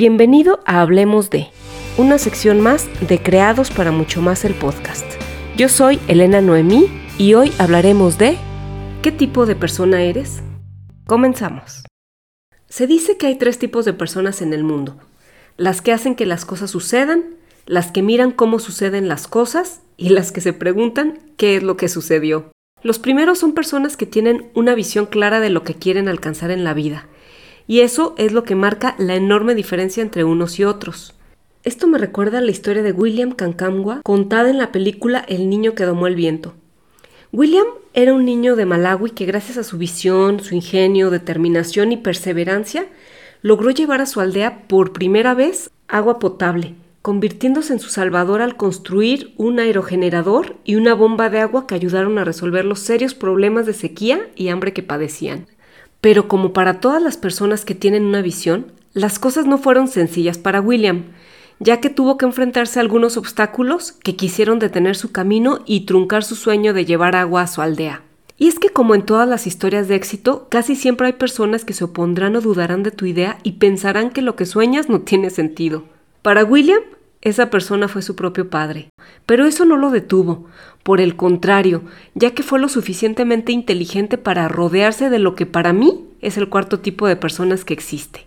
Bienvenido a Hablemos de, una sección más de Creados para Mucho Más el podcast. Yo soy Elena Noemí y hoy hablaremos de ¿qué tipo de persona eres? Comenzamos. Se dice que hay tres tipos de personas en el mundo. Las que hacen que las cosas sucedan, las que miran cómo suceden las cosas y las que se preguntan qué es lo que sucedió. Los primeros son personas que tienen una visión clara de lo que quieren alcanzar en la vida y eso es lo que marca la enorme diferencia entre unos y otros. Esto me recuerda a la historia de William Kankamwa contada en la película El niño que domó el viento. William era un niño de Malawi que gracias a su visión, su ingenio, determinación y perseverancia logró llevar a su aldea por primera vez agua potable, convirtiéndose en su salvador al construir un aerogenerador y una bomba de agua que ayudaron a resolver los serios problemas de sequía y hambre que padecían. Pero como para todas las personas que tienen una visión, las cosas no fueron sencillas para William, ya que tuvo que enfrentarse a algunos obstáculos que quisieron detener su camino y truncar su sueño de llevar agua a su aldea. Y es que como en todas las historias de éxito, casi siempre hay personas que se opondrán o dudarán de tu idea y pensarán que lo que sueñas no tiene sentido. Para William, esa persona fue su propio padre. Pero eso no lo detuvo, por el contrario, ya que fue lo suficientemente inteligente para rodearse de lo que para mí es el cuarto tipo de personas que existe,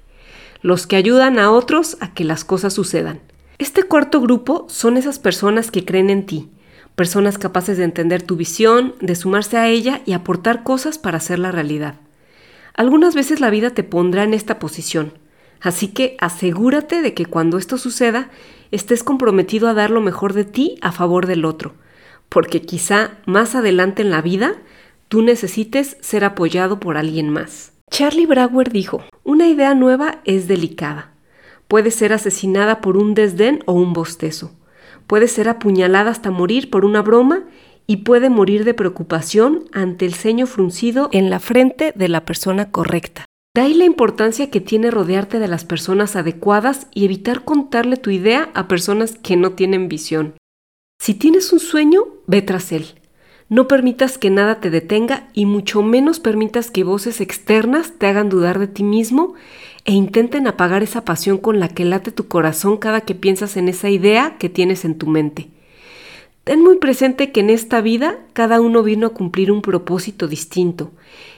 los que ayudan a otros a que las cosas sucedan. Este cuarto grupo son esas personas que creen en ti, personas capaces de entender tu visión, de sumarse a ella y aportar cosas para hacerla realidad. Algunas veces la vida te pondrá en esta posición, así que asegúrate de que cuando esto suceda estés comprometido a dar lo mejor de ti a favor del otro, porque quizá más adelante en la vida tú necesites ser apoyado por alguien más. Charlie Brauer dijo, una idea nueva es delicada. Puede ser asesinada por un desdén o un bostezo. Puede ser apuñalada hasta morir por una broma y puede morir de preocupación ante el ceño fruncido en la frente de la persona correcta. De ahí la importancia que tiene rodearte de las personas adecuadas y evitar contarle tu idea a personas que no tienen visión. Si tienes un sueño, ve tras él. No permitas que nada te detenga y mucho menos permitas que voces externas te hagan dudar de ti mismo e intenten apagar esa pasión con la que late tu corazón cada que piensas en esa idea que tienes en tu mente. Ten muy presente que en esta vida cada uno vino a cumplir un propósito distinto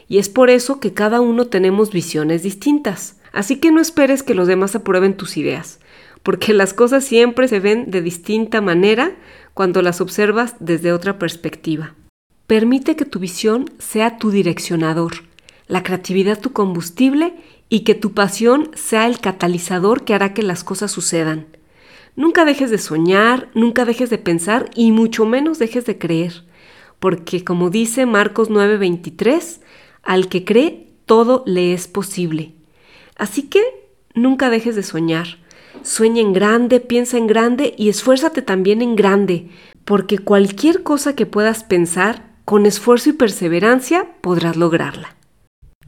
y es por eso que cada uno tenemos visiones distintas. Así que no esperes que los demás aprueben tus ideas, porque las cosas siempre se ven de distinta manera cuando las observas desde otra perspectiva. Permite que tu visión sea tu direccionador, la creatividad tu combustible y que tu pasión sea el catalizador que hará que las cosas sucedan. Nunca dejes de soñar, nunca dejes de pensar y mucho menos dejes de creer, porque como dice Marcos 9:23, al que cree, todo le es posible. Así que nunca dejes de soñar. Sueña en grande, piensa en grande y esfuérzate también en grande, porque cualquier cosa que puedas pensar, con esfuerzo y perseverancia podrás lograrla.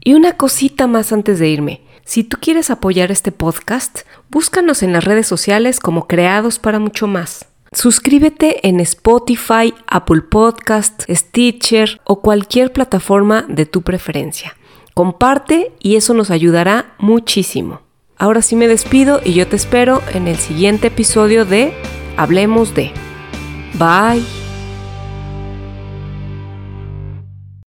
Y una cosita más antes de irme. Si tú quieres apoyar este podcast, búscanos en las redes sociales como Creados para Mucho Más. Suscríbete en Spotify, Apple Podcast, Stitcher o cualquier plataforma de tu preferencia. Comparte y eso nos ayudará muchísimo. Ahora sí me despido y yo te espero en el siguiente episodio de Hablemos de. Bye.